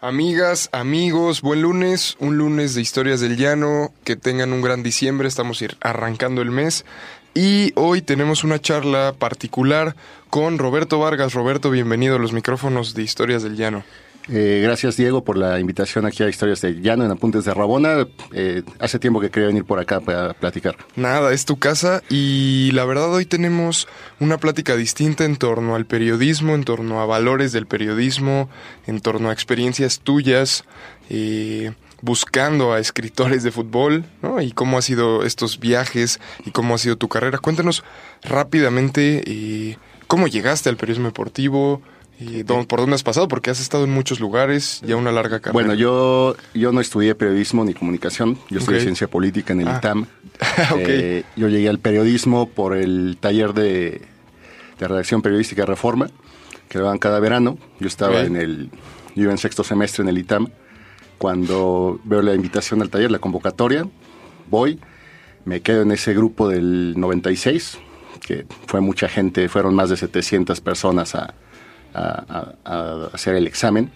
Amigas, amigos, buen lunes, un lunes de historias del llano, que tengan un gran diciembre, estamos arrancando el mes y hoy tenemos una charla particular con Roberto Vargas. Roberto, bienvenido a los micrófonos de historias del llano. Eh, gracias, Diego, por la invitación aquí a Historias de Llano en Apuntes de Rabona. Eh, hace tiempo que quería venir por acá para platicar. Nada, es tu casa y la verdad hoy tenemos una plática distinta en torno al periodismo, en torno a valores del periodismo, en torno a experiencias tuyas, eh, buscando a escritores de fútbol, ¿no? Y cómo ha sido estos viajes y cómo ha sido tu carrera. Cuéntanos rápidamente eh, cómo llegaste al periodismo deportivo. Y ¿Por dónde has pasado? Porque has estado en muchos lugares, ya una larga carrera. Bueno, yo, yo no estudié periodismo ni comunicación, yo estudié ciencia política en el Ah. ITAM. Eh, yo llegué al periodismo por el taller de, de redacción periodística Reforma, que lo daban cada verano. Yo estaba en el, yo iba en sexto semestre en el ITAM. Cuando veo la invitación al taller, la convocatoria, voy, me quedo en ese grupo del 96, que fue mucha gente, fueron más de 700 personas a, a- a- hacer el examen,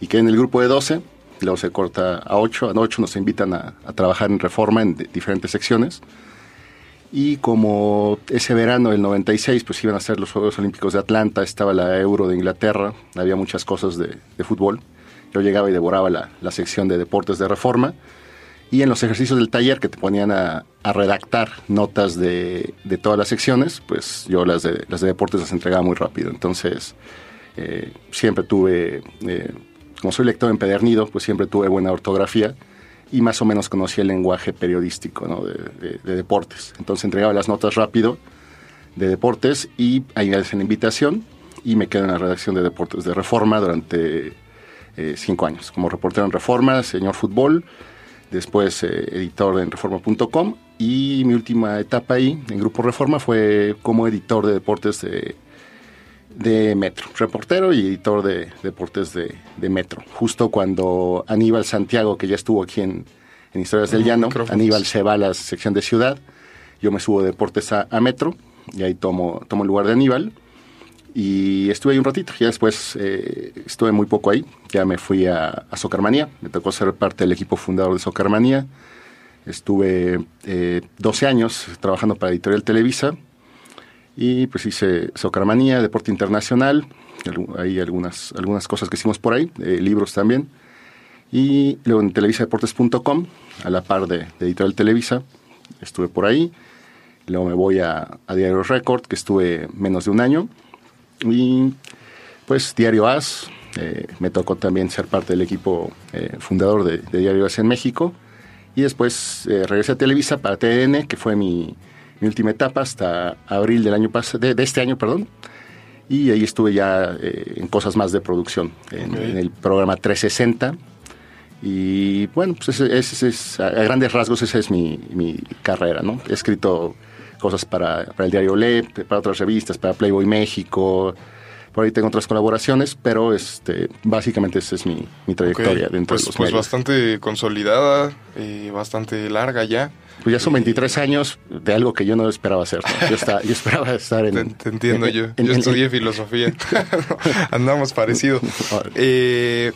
y quedé en el grupo de 12, luego se corta a 8, a 8 nos invitan a, a trabajar en reforma en de- diferentes secciones, y como ese verano del 96, pues iban a ser los Juegos Olímpicos de Atlanta, estaba la Euro de Inglaterra, había muchas cosas de, de fútbol. Yo llegaba y devoraba la, la sección de deportes de reforma. Y en los ejercicios del taller que te ponían a, a redactar notas de, de todas las secciones, pues yo las de, las de deportes las entregaba muy rápido. Entonces, eh, siempre tuve, eh, como soy lector empedernido, pues siempre tuve buena ortografía y más o menos conocía el lenguaje periodístico ¿no? de, de- de deportes. Entonces entregaba las notas rápido de deportes y ahí me hacen invitación y me quedo en la redacción de deportes de Reforma durante eh, cinco años. Como reportero en Reforma, señor fútbol, después eh, editor en reforma.com y mi última etapa ahí en Grupo Reforma fue como editor de deportes de, de Metro, reportero y editor de deportes de, de Metro. Justo cuando Aníbal Santiago, que ya estuvo aquí en, en Historias del Mm, Llano. Aníbal se va a la sección de ciudad, yo me subo de deportes a, a Metro y ahí tomo, tomo el lugar de Aníbal. Y estuve ahí un ratito, ya después eh, estuve muy poco ahí, ya me fui a, a Socarmanía, me tocó ser parte del equipo fundador de Socarmanía, estuve eh, 12 años trabajando para Editorial Televisa y pues hice Socarmanía, Deporte Internacional, hay algunas, algunas cosas que hicimos por ahí, eh, libros también, y luego en televisadeportes.com, a la par de, de Editorial Televisa, estuve por ahí, luego me voy a, a Diario Record, que estuve menos de un año, y pues Diario AS, eh, me tocó también ser parte del equipo eh, fundador de, de Diario AS en México. Y después eh, regresé a Televisa para TDN, que fue mi, mi última etapa hasta abril del año pas- de, de este año, perdón. Y ahí estuve ya eh, en cosas más de producción, en, Ok. en el programa 360. Y bueno, pues ese, ese es, a grandes rasgos esa es mi, mi carrera, ¿no? He escrito cosas para, para el diario Le, para otras revistas, para Playboy México, por ahí tengo otras colaboraciones, pero este básicamente esa es mi, mi trayectoria dentro pues, de los pues medios. bastante consolidada, eh, bastante larga ya. Pues ya son 23 años de algo que yo no esperaba hacer. ¿no? Yo, esta- yo esperaba estar en... Te, te entiendo en- yo. en- yo en- estudié filosofía. Andamos parecido. Eh,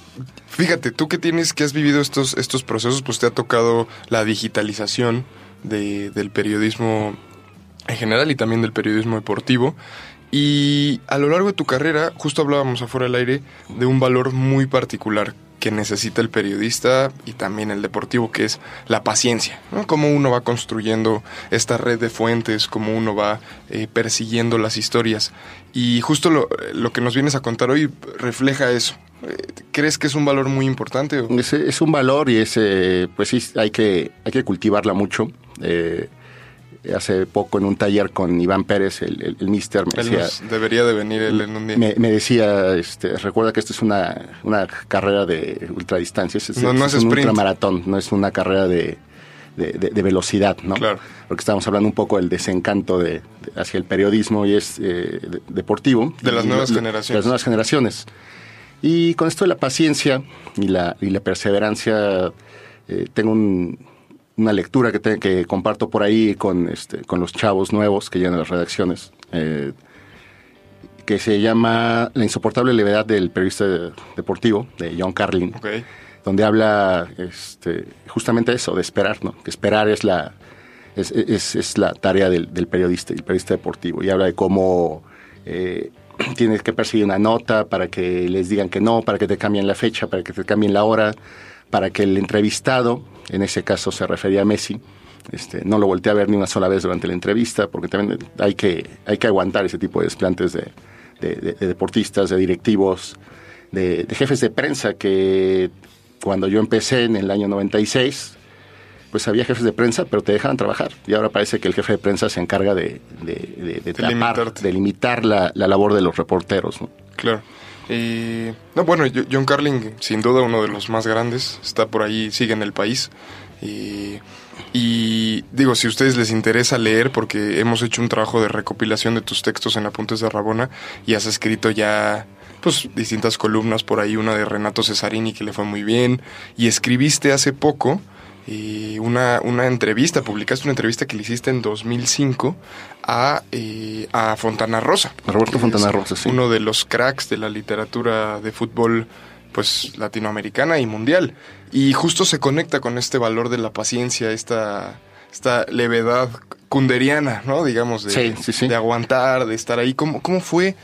fíjate, tú que tienes, que has vivido estos, estos procesos, pues te ha tocado la digitalización de- del periodismo en general y también del periodismo deportivo. Y a lo largo de tu carrera, justo hablábamos afuera del aire de un valor muy particular que necesita el periodista y también el deportivo, que es la paciencia. Cómo uno va construyendo esta red de fuentes, cómo uno va eh, persiguiendo las historias. Y justo lo, que nos vienes a contar hoy refleja eso. Eh, ¿Crees que es un valor muy importante? es un valor y es, eh, pues sí, hay que, hay que cultivarla mucho. Eh, hace poco en un taller con Iván Pérez, el, el, mister, me decía... debería de venir él en un día. Me, decía, este, recuerda que esto es una, una carrera de ultradistancia, es, no, es, un ultramaratón, no es una carrera de, de, velocidad, ¿no? Claro. Porque estamos hablando un poco del desencanto de, hacia el periodismo y es eh, deportivo. De las nuevas generaciones. De las nuevas generaciones. Y con esto de la paciencia y la, y la perseverancia, eh, tengo una lectura que, que comparto por ahí con, este, con los chavos nuevos que llegan a las redacciones, eh, que se llama La insoportable levedad del periodista deportivo, de John Carlin, donde habla este, justamente eso, de esperar, ¿no? que esperar es la, es, es, la tarea del, del, periodista, el periodista deportivo, y habla de cómo... Eh, tienes que perseguir una nota para que les digan que no, para que te cambien la fecha, para que te cambien la hora, para que el entrevistado, en ese caso se refería a Messi, este, no lo volteé a ver ni una sola vez durante la entrevista, porque también hay que, hay que aguantar ese tipo de desplantes de, deportistas, de directivos, de, jefes de prensa que cuando yo empecé en el año 96, pues había jefes de prensa, pero te dejaban trabajar. Y ahora parece que el jefe de prensa se encarga de, de, de, limitar la, labor de los reporteros. Claro. Y, no, bueno, John Carling, sin duda uno de los más grandes, está por ahí, sigue en el país. Y, y, digo, si a ustedes les interesa leer, porque hemos hecho un trabajo de recopilación de tus textos en Apuntes de Rabona y has escrito ya pues distintas columnas por ahí, una de Renato Cesarini que le fue muy bien, y escribiste hace poco y una, una entrevista, publicaste una entrevista que le hiciste en 2005 a, eh, a Fontana Rosa. Roberto Fontana Rosa, sí. Uno de los cracks de la literatura de fútbol pues latinoamericana y mundial. Y justo se conecta con este valor de la paciencia, esta, esta levedad kunderiana, ¿no? Digamos, de, de aguantar, de estar ahí. ¿Cómo, cómo, fue,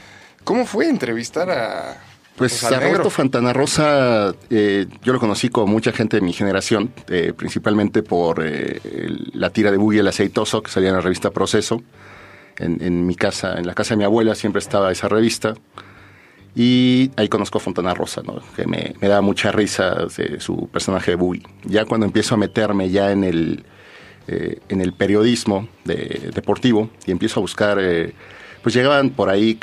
¿Cómo fue entrevistar a, pues a Roberto Fontana Rosa, eh, yo lo conocí con mucha gente de mi generación, eh, principalmente por eh, la tira de Buggy el Aceitoso, que salía en la revista Proceso. En, mi casa, en la casa de mi abuela, siempre estaba esa revista. Y ahí conozco a Fontana Rosa, ¿no? que me, da mucha risa de su personaje de Buggy. Ya cuando empiezo a meterme ya en el, en el periodismo deportivo y empiezo a buscar, pues llegaban por ahí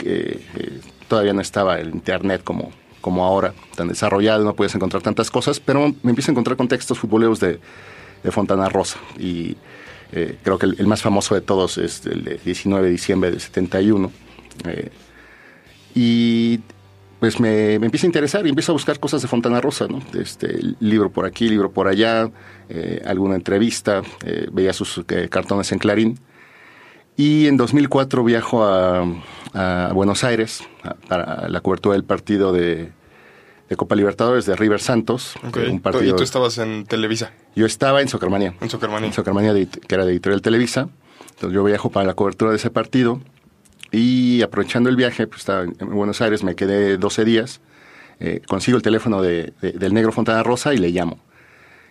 todavía no estaba el Internet como, como ahora, tan desarrollado, no puedes encontrar tantas cosas, pero me empiezo a encontrar con textos futboleros de, de Fontana Rosa. Y eh, creo que el, más famoso de todos es el de 19 de diciembre del 71. Eh, y pues me, me, empieza a interesar y empiezo a buscar cosas de Fontana Rosa, ¿no? Este, libro por aquí, libro por allá, eh, alguna entrevista, veía sus cartones en Clarín. Y en 2004 viajo a, Buenos Aires para la cobertura del partido de, Copa Libertadores de River Santos. Un partido, ¿Y tú estabas en Televisa? Yo estaba en Socarmanía. En Socarmanía. En Socarmanía, que era de Editorial Televisa. Entonces yo viajo para la cobertura de ese partido y aprovechando el viaje, pues estaba en Buenos Aires, me quedé 12 días, eh, consigo el teléfono de, del negro Fontana Rosa y le llamo.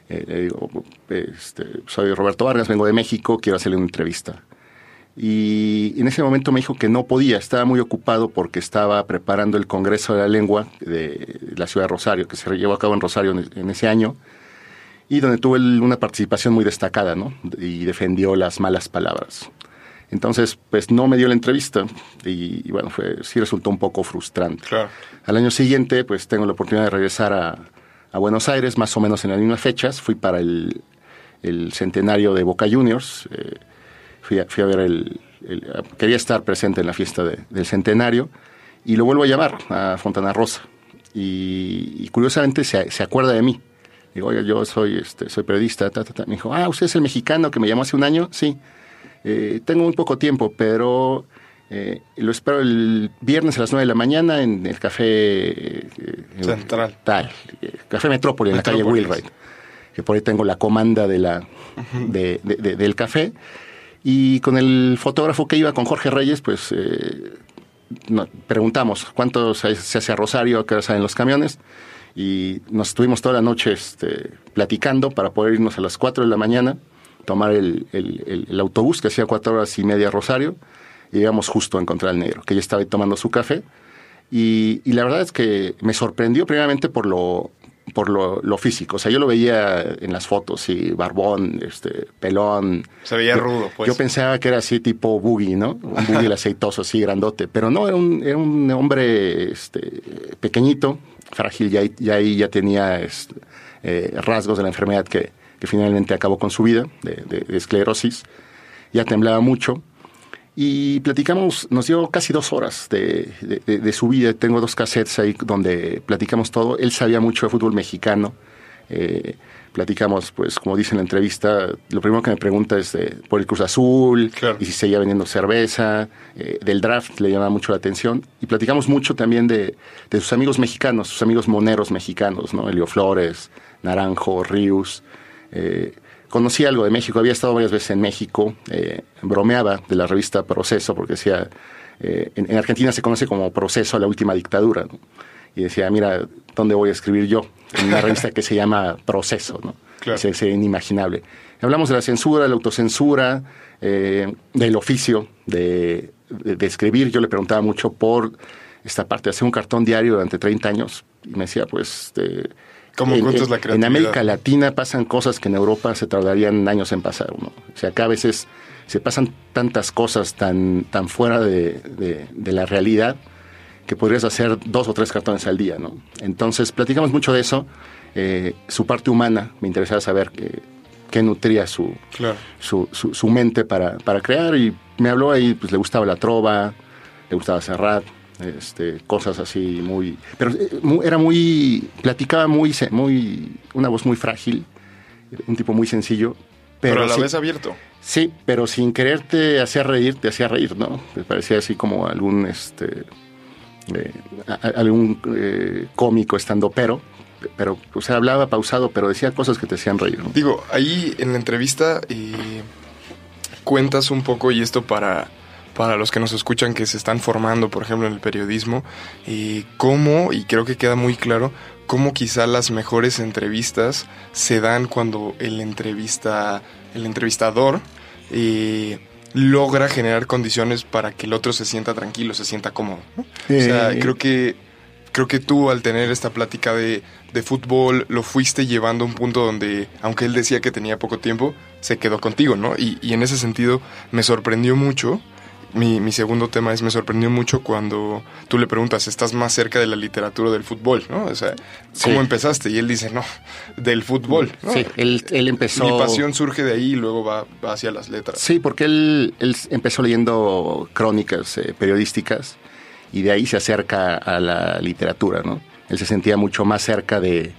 Eh, le digo, este, soy Roberto Vargas, vengo de México, quiero hacerle una entrevista. Y en ese momento me dijo que no podía, estaba muy ocupado porque estaba preparando el Congreso de la Lengua de la ciudad de Rosario, que se llevó a cabo en Rosario en ese año, y donde tuve una participación muy destacada, ¿no? Y defendió las malas palabras. Entonces, pues no me dio la entrevista y, bueno, fue, sí resultó un poco frustrante. Al año siguiente, pues tengo la oportunidad de regresar a, Buenos Aires, más o menos en las mismas fechas. Fui para el, centenario de Boca Juniors. Eh, fui a, ver el, Quería estar presente en la fiesta del centenario y lo vuelvo a llamar a Fontana Rosa. Y, curiosamente se, se, acuerda de mí. Digo, oye, yo soy, este, soy periodista. Me dijo, ah, ¿usted es el mexicano que me llamó hace un año? Sí. Eh, tengo muy poco tiempo, pero eh, lo espero el viernes a las 9 de la mañana en el café eh, Central. Tal, Café Metrópoli, en la calle Wheelwright. Que por ahí tengo la comanda de la, de, del café. Y con el fotógrafo que iba con Jorge Reyes, pues eh, preguntamos cuánto se, hace a Rosario, qué hora salen los camiones. Y nos estuvimos toda la noche este, platicando para poder irnos a las 4 de la mañana, tomar el, autobús que hacía cuatro horas y media a Rosario. Y llegamos justo a encontrar al negro, que ya estaba ahí tomando su café. Y, la verdad es que me sorprendió primeramente por lo por lo, lo, físico. O sea, yo lo veía en las fotos, y barbón, este, pelón. Se veía rudo, pues. Yo pensaba que era así tipo boogie, ¿no? Un boogie aceitoso, así grandote. Pero no, era un, era un hombre este, pequeñito, frágil, ya, ya ahí ya tenía este, eh, rasgos de la enfermedad que, que, finalmente acabó con su vida, de, de, de esclerosis. Ya temblaba mucho y platicamos, nos dio casi dos horas de, de, de, su vida. Tengo dos cassettes ahí donde platicamos todo. Él sabía mucho de fútbol mexicano. Eh, platicamos, pues, como dice en la entrevista, lo primero que me pregunta es de, por el Cruz Azul, claro. y si seguía vendiendo cerveza, eh, del draft le llamaba mucho la atención. Y platicamos mucho también de, de, sus amigos mexicanos, sus amigos moneros mexicanos, ¿no? Elio Flores, Naranjo, Ríos. Eh, conocí algo de México, había estado varias veces en México, eh, bromeaba de la revista Proceso, porque decía, eh, en, en, Argentina se conoce como Proceso a la última dictadura, ¿no? y decía, mira, ¿dónde voy a escribir yo? En una revista que se llama Proceso, ¿no? Claro. Es, inimaginable. Hablamos de la censura, de la autocensura, eh, del oficio de, de, de, escribir. Yo le preguntaba mucho por esta parte hacer un cartón diario durante 30 años, y me decía, pues... De, ¿Cómo en, encuentras la creatividad? En América Latina pasan cosas que en Europa se tardarían años en pasar. ¿no? O sea, acá a veces se pasan tantas cosas tan, tan fuera de, de, de, la realidad que podrías hacer dos o tres cartones al día. ¿no? Entonces, platicamos mucho de eso. Eh, su parte humana, me interesaba saber qué, qué nutría su, claro. su, su, su, mente para, para crear. Y me habló ahí, pues le gustaba la trova, le gustaba Serrat, este, cosas así muy pero era muy platicaba muy muy una voz muy frágil un tipo muy sencillo pero, pero a la sí, vez abierto sí pero sin querer te hacía reír te hacía reír no me parecía así como algún este eh, algún eh, cómico estando pero pero o sea hablaba pausado pero decía cosas que te hacían reír ¿no? digo ahí en la entrevista eh, cuentas un poco y esto para para los que nos escuchan que se están formando, por ejemplo, en el periodismo, y cómo, y creo que queda muy claro, cómo quizá las mejores entrevistas se dan cuando el entrevista, el entrevistador eh, logra generar condiciones para que el otro se sienta tranquilo, se sienta cómodo. ¿no? Eh. O sea, creo que creo que tú al tener esta plática de, de, fútbol lo fuiste llevando a un punto donde, aunque él decía que tenía poco tiempo, se quedó contigo, ¿no? Y, y en ese sentido me sorprendió mucho mi, mi, segundo tema es, me sorprendió mucho cuando tú le preguntas, estás más cerca de la literatura del fútbol, ¿no? O sea, ¿cómo sí. empezaste? Y él dice, no, del fútbol. ¿no? Sí, él, él, empezó... Mi pasión surge de ahí y luego va, va hacia las letras. Sí, porque él, él empezó leyendo crónicas eh, periodísticas y de ahí se acerca a la literatura, ¿no? Él se sentía mucho más cerca de,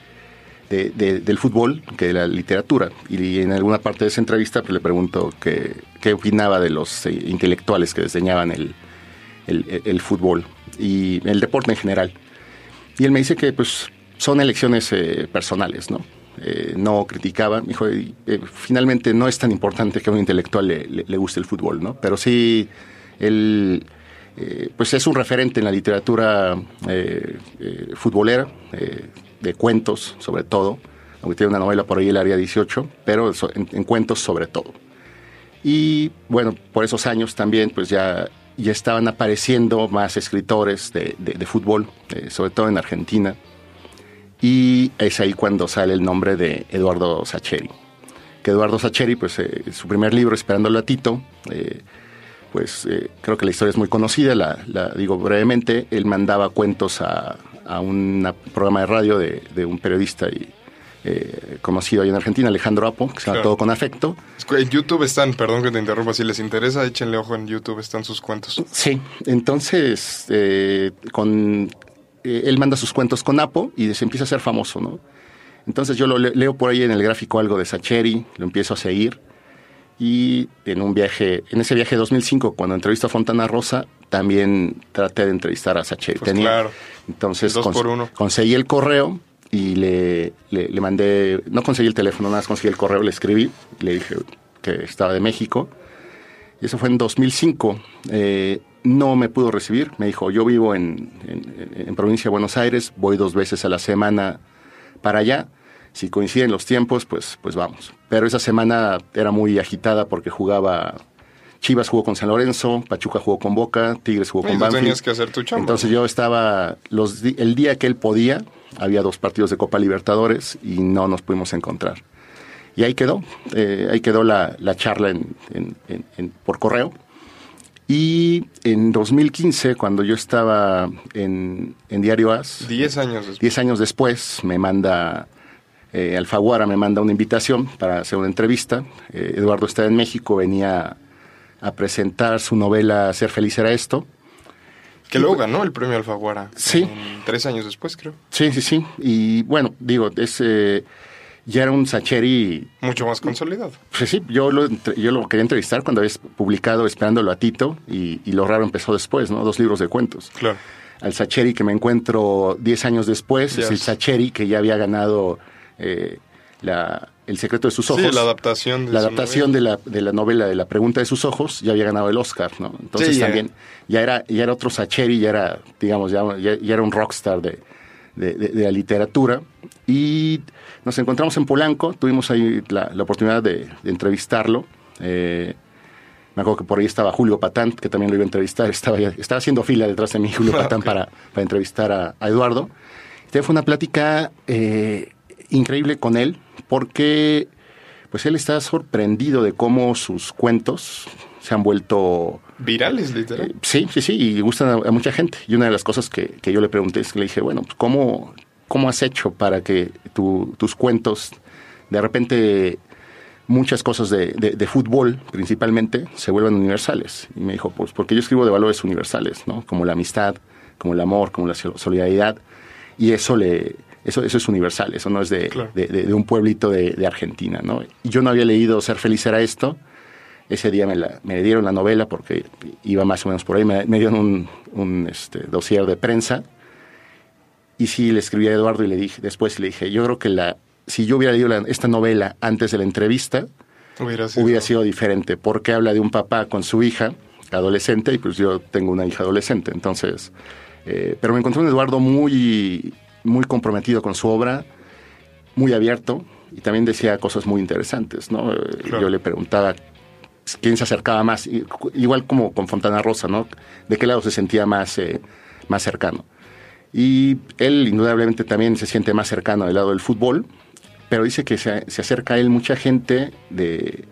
de, de, del fútbol que de la literatura. Y en alguna parte de esa entrevista pues, le pregunto qué, qué opinaba de los eh, intelectuales que desdeñaban el, el, fútbol y el deporte en general. Y él me dice que pues, son elecciones eh, personales, ¿no? Eh, no criticaba, dijo, finalmente no es tan importante que a un intelectual le, le, le guste el fútbol, ¿no? Pero sí, él pues es un referente en la literatura futbolera, de cuentos sobre todo, aunque tiene una novela por ahí, el área 18, pero en, en, cuentos sobre todo. Y bueno, por esos años también pues ya, ya estaban apareciendo más escritores de, de, fútbol, eh, sobre todo en Argentina, y es ahí cuando sale el nombre de Eduardo Sacheri. Que Eduardo Sacheri, pues eh, su primer libro, Esperándolo a Tito, eh, pues creo que la historia es muy conocida, la, la digo brevemente, él mandaba cuentos a, a un programa de radio de, de un periodista y, eh, conocido ahí en Argentina, Alejandro Apo, que se llama claro. Todo con Afecto. En YouTube están, perdón que te interrumpa, si les interesa, échenle ojo en YouTube, están sus cuentos. Sí, entonces, eh, con, eh, él manda sus cuentos con Apo y se empieza a ser famoso, ¿no? Entonces yo lo leo por ahí en el gráfico algo de Sacheri, lo empiezo a seguir y en un viaje, en ese viaje de 2005, cuando entrevisto a Fontana Rosa, también traté de entrevistar a Sacheri. Pues Tenía, claro. Entonces Dos por uno. conseguí el correo y le, le, le, mandé, no conseguí el teléfono, nada más conseguí el correo, le escribí, le dije que estaba de México. Y eso fue en 2005. Eh, no me pudo recibir, me dijo, yo vivo en, en, en, provincia de Buenos Aires, voy dos veces a la semana para allá. Si coinciden los tiempos, pues, pues vamos. Pero esa semana era muy agitada porque jugaba Chivas jugó con San Lorenzo, Pachuca jugó con Boca, Tigres jugó Y con Banfield. tenías que hacer tu chamba. Entonces yo estaba los el día que él podía, había dos partidos de Copa Libertadores y no nos pudimos encontrar. Y ahí quedó, eh, ahí quedó la, la charla en- en- en- por correo. Y en 2015, cuando yo estaba en, en Diario As, Diez años después. Diez años después me manda, eh, Alfaguara me manda una invitación para hacer una entrevista. Eh, Eduardo está en México, venía a presentar su novela Ser feliz era esto. Que luego ganó el premio Alfaguara. Sí. tres años después, creo. Sí, sí, sí. Y bueno, digo, es, eh, ya era un Sacheri. Mucho más consolidado. Pues sí, yo lo, yo lo quería entrevistar cuando había publicado Esperándolo a Tito y, y Lo Raro empezó después, ¿no? Dos libros de cuentos. Claro. al Sacheri que me encuentro 10 años después, es el Sacheri que ya había ganado eh, la, El secreto de sus ojos. Sí, la adaptación de La adaptación de la, de la novela de La pregunta de sus ojos ya había ganado el Oscar, ¿no? Entonces Sí, también ya era, ya era otro Sacheri, ya era, digamos, ya, ya- ya era un rockstar de, de, de- de la literatura. Y nos encontramos en Polanco, tuvimos ahí la, la oportunidad de, de entrevistarlo. Eh, me acuerdo que por ahí estaba Julio Patán, que también lo iba a entrevistar. Estaba, estaba haciendo fila detrás de mí Julio Ah, Patán para, para entrevistar a, a Eduardo. Entonces fue una plática eh, increíble con él, porque pues él está sorprendido de cómo sus cuentos se han vuelto... Virales, literal. eh, sí, sí, sí, y gustan a, a mucha gente. Y una de las cosas que, que yo le pregunté es que le dije, bueno, pues ¿cómo, cómo has hecho para que tu- tus cuentos, de repente muchas cosas de, de- de fútbol principalmente, se vuelvan universales? Y me dijo, pues porque yo escribo de valores universales, ¿no? Como la amistad, como el amor, como la sol- solidaridad. Y eso le... Eso, eso es universal, eso no es de, Claro. de- de- de un pueblito de, Argentina, ¿no? Yo no había leído Ser feliz era esto, ese día me, la- me dieron la novela porque iba más o menos por ahí, me, me dieron un, un, este, dossier de prensa y sí le escribí a Eduardo y le dije, después le dije, yo creo que la, si yo hubiera leído la- esta novela antes de la entrevista, Hubiera sido. hubiera sido diferente, porque habla de un papá con su hija adolescente y pues yo tengo una hija adolescente, entonces, eh, pero me encontré un Eduardo muy, muy comprometido con su obra, muy abierto y también decía cosas muy interesantes, ¿no? Eh, Claro. Yo le preguntaba quién se acercaba más, igual como con Fontana Rosa, ¿no? De qué lado se sentía más, eh, más cercano. Y él indudablemente también se siente más cercano del lado del fútbol, pero dice que se, se acerca a él mucha gente de,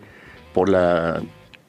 por la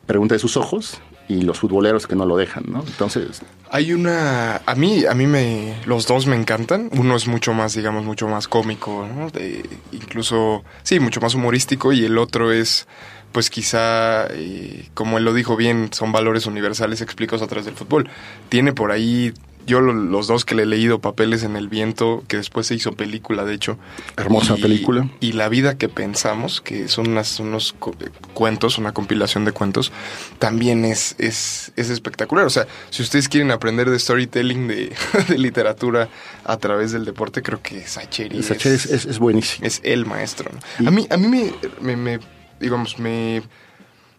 pregunta de sus ojos y los futboleros que no lo dejan, ¿no? Entonces, Hay una. A mí, a mí me. Los dos me encantan. Uno es mucho más, digamos, mucho más cómico, ¿no? De- incluso. Sí, mucho más humorístico. Y el otro es. Pues quizá, eh, como él lo dijo bien, son valores universales explicados a través del fútbol. Tiene por ahí. Yo lo- los dos que le he leído, Papeles en el Viento, que después se hizo película, de hecho. Hermosa Y- película. Y La vida que pensamos, que son unas- unos cu- cuentos, una compilación de cuentos, también es, es, es espectacular. O sea, si ustedes quieren aprender de storytelling, de, de literatura a través del deporte, creo que Sacheri, Sacheri es, es- es buenísimo. es el maestro. ¿no? A mí, a mí me, me, me- digamos, me,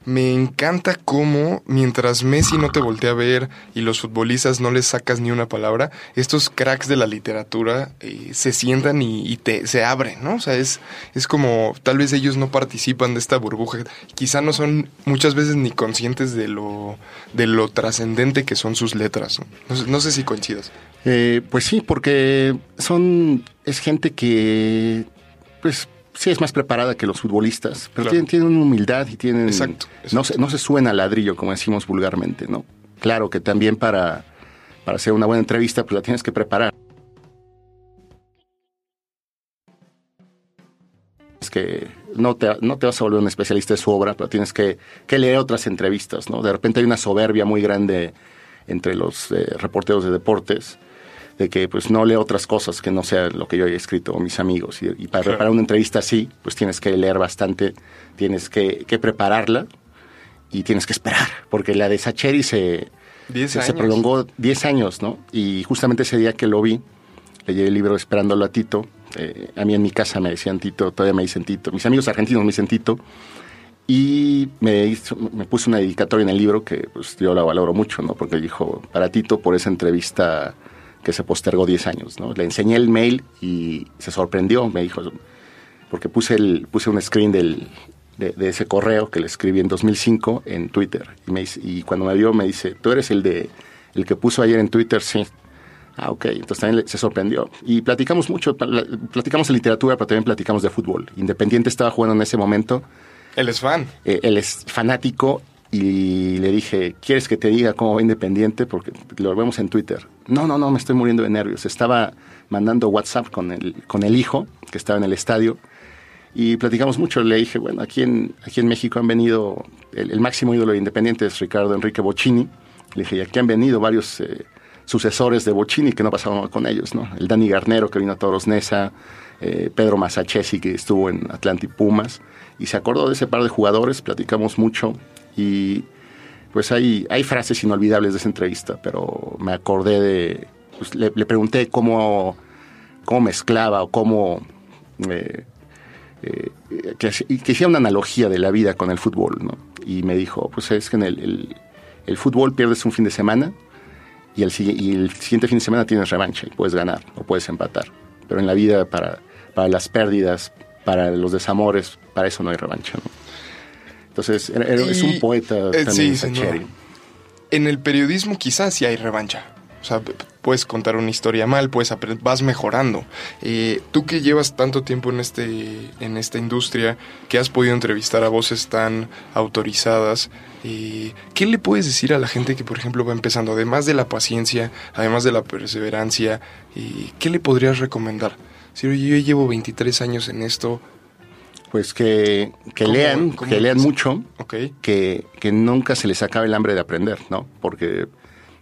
me encanta cómo mientras Messi no te voltea a ver y los futbolistas no les sacas ni una palabra, estos cracks de la literatura eh, se sientan y, te, se abren, ¿no? O sea, es, es como tal vez ellos no participan de esta burbuja, quizá no son muchas veces ni conscientes de lo, de lo trascendente que son sus letras. ¿no? No sé, no sé si coincidas. Eh, pues sí, porque son es gente que pues sí es más preparada que los futbolistas, pero Claro. tienen, tienen una humildad y tienen Exacto, exacto. no se no se suben al ladrillo como decimos vulgarmente, ¿no? Claro que también para para hacer una buena entrevista pues la tienes que preparar. Es que no te, no te vas a volver un especialista de su obra, pero tienes que, que leer otras entrevistas, ¿no? De repente hay una soberbia muy grande entre los eh, reporteros de deportes de que pues no leo otras cosas que no sea lo que yo haya escrito o mis amigos. Y, y para Claro. preparar una entrevista así, pues tienes que leer bastante, tienes que, que prepararla y tienes que esperar, porque la de Sacheri se, se, prolongó 10 años, ¿no? Y justamente ese día que lo vi, le llevé el libro esperándolo a Tito. eh, a mí en mi casa me decían Tito, todavía me dicen Tito. Mis amigos argentinos me dicen Tito. Y me, hizo- me puso una dedicatoria en el libro que pues, yo la valoro mucho, ¿no? Porque dijo, para Tito, por esa entrevista que se postergó 10 años, ¿no? Le enseñé el mail y se sorprendió, me dijo, porque puse, el, puse un screen del, de, ese correo que le escribí en 2005 en Twitter. Y, me y cuando me vio me dice, tú eres el de el que puso ayer en Twitter, sí. Ah, ok. Entonces también se sorprendió. Y platicamos mucho, platicamos de literatura, pero también platicamos de fútbol. Independiente estaba jugando en ese momento. Él es fan. Eh, él es fanático y le dije, ¿quieres que te diga cómo va Independiente? Porque lo vemos en Twitter. No, no, no, me estoy muriendo de nervios. Estaba mandando WhatsApp con el, con el hijo que estaba en el estadio y platicamos mucho. Le dije, bueno, aquí en, aquí en México han venido, el, máximo ídolo de Independiente es Ricardo Enrique Bocini. Le dije, y aquí han venido varios eh, sucesores de Bocini que no pasaban con ellos, ¿no? El Dani Garnero que vino a Toros Nesa, eh, Pedro Masachesi que estuvo en Atlantic Pumas. Y se acordó de ese par de jugadores, platicamos mucho y pues hay, hay frases inolvidables de esa entrevista, pero me acordé de, pues, le, pregunté cómo, cómo mezclaba o cómo... Eh, eh, que, que hacía una analogía de la vida con el fútbol, ¿no? Y me dijo, pues es que en el, el, fútbol pierdes un fin de semana y el, y el, siguiente fin de semana tienes revancha y puedes ganar o puedes empatar. Pero en la vida, para, para las pérdidas, para los desamores, para eso no hay revancha, ¿no? Entonces, es un poeta eh, también, En el periodismo quizás sí hay revancha. O sea, puedes contar una historia mal, puedes vas mejorando. Eh, tú que llevas tanto tiempo en, este, en esta industria, que has podido entrevistar a voces tan autorizadas, eh, ¿qué le puedes decir a la gente que, por ejemplo, va empezando? Además de la paciencia, además de la perseverancia, ¿qué le podrías recomendar? Si yo llevo 23 años en esto, pues que, que lean, que lean mucho, que, que, nunca se les acabe el hambre de aprender, ¿no? Porque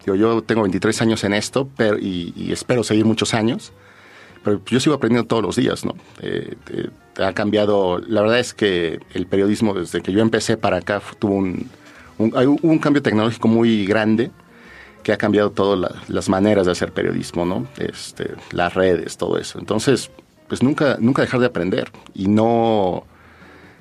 digo, yo tengo 23 años en esto pero, y, espero seguir muchos años, pero yo sigo aprendiendo todos los días, ¿no? Eh, eh, ha cambiado, la verdad es que el periodismo desde que yo empecé para acá tuvo un, un, hay un cambio tecnológico muy grande que ha cambiado todas las maneras de hacer periodismo, ¿no? Este, las redes, todo eso. Entonces, pues nunca, nunca dejar de aprender y no,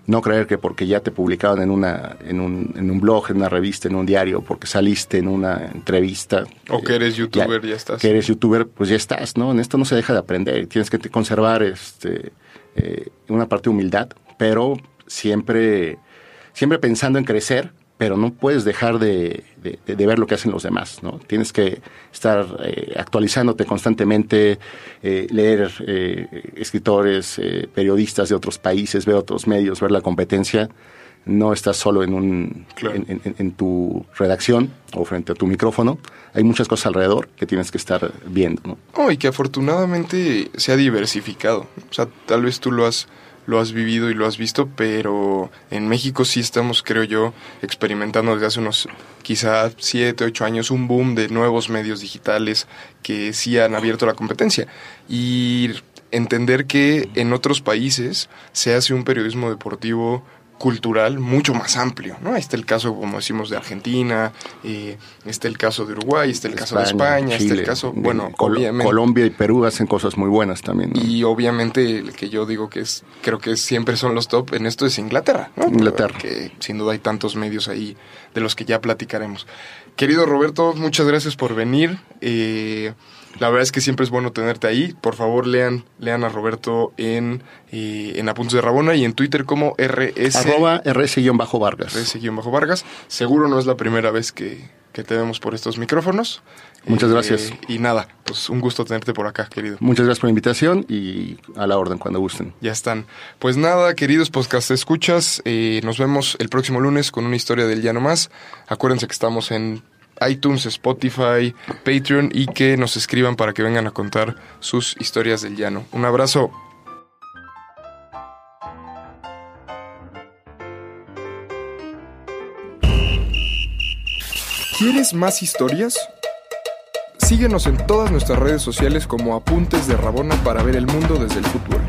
no creer que porque ya te publicaron en, una, en, un, en un blog, en una revista, en un diario, porque saliste en una entrevista. O que eres youtuber, ya, estás. Que eres youtuber, pues ya estás, ¿no? En esto no se deja de aprender. Tienes que conservar este, eh, una parte de humildad, pero siempre, siempre pensando en crecer pero no puedes dejar de, ver lo que hacen los demás, ¿no? Tienes que estar eh, actualizándote constantemente, eh, leer eh, escritores, periodistas de otros países, ver otros medios, ver la competencia. No estás solo en, un, en, tu redacción o frente a tu micrófono. Hay muchas cosas alrededor que tienes que estar viendo, ¿no? Oh, y que afortunadamente se ha diversificado. O sea, tal vez tú lo has lo has vivido y lo has visto, pero en México sí estamos, creo yo, experimentando desde hace unos quizá 7, 8 años un boom de nuevos medios digitales que sí han abierto la competencia. Y entender que en otros países se hace un periodismo deportivo cultural mucho más amplio, ¿no? Está el caso, como decimos, de Argentina, eh, está el caso de Uruguay, está el caso de España, está el caso, bueno, Colombia y Perú hacen cosas muy buenas también. Y obviamente el que yo digo que es, creo que siempre son los top en esto es Inglaterra, ¿no? Inglaterra. Que sin duda hay tantos medios ahí de los que ya platicaremos. Querido Roberto, muchas gracias por venir. Eh, la verdad es que siempre es bueno tenerte ahí. Por favor, lean, lean a Roberto en, eh, en Apuntes de Rabona y en Twitter como RS. Arroba RS-Vargas. RS-Vargas. Seguro no es la primera vez que, que te vemos por estos micrófonos. Muchas gracias. Eh, y nada, pues un gusto tenerte por acá, querido. Muchas gracias por la invitación y a la orden cuando gusten. Ya están. Pues nada, queridos podcast escuchas, eh, nos vemos el próximo lunes con una historia del ya no más. Acuérdense que estamos en iTunes, Spotify, Patreon y que nos escriban para que vengan a contar sus historias del llano. Un abrazo. ¿Quieres más historias? Síguenos en todas nuestras redes sociales como Apuntes de Rabona para ver el mundo desde el fútbol.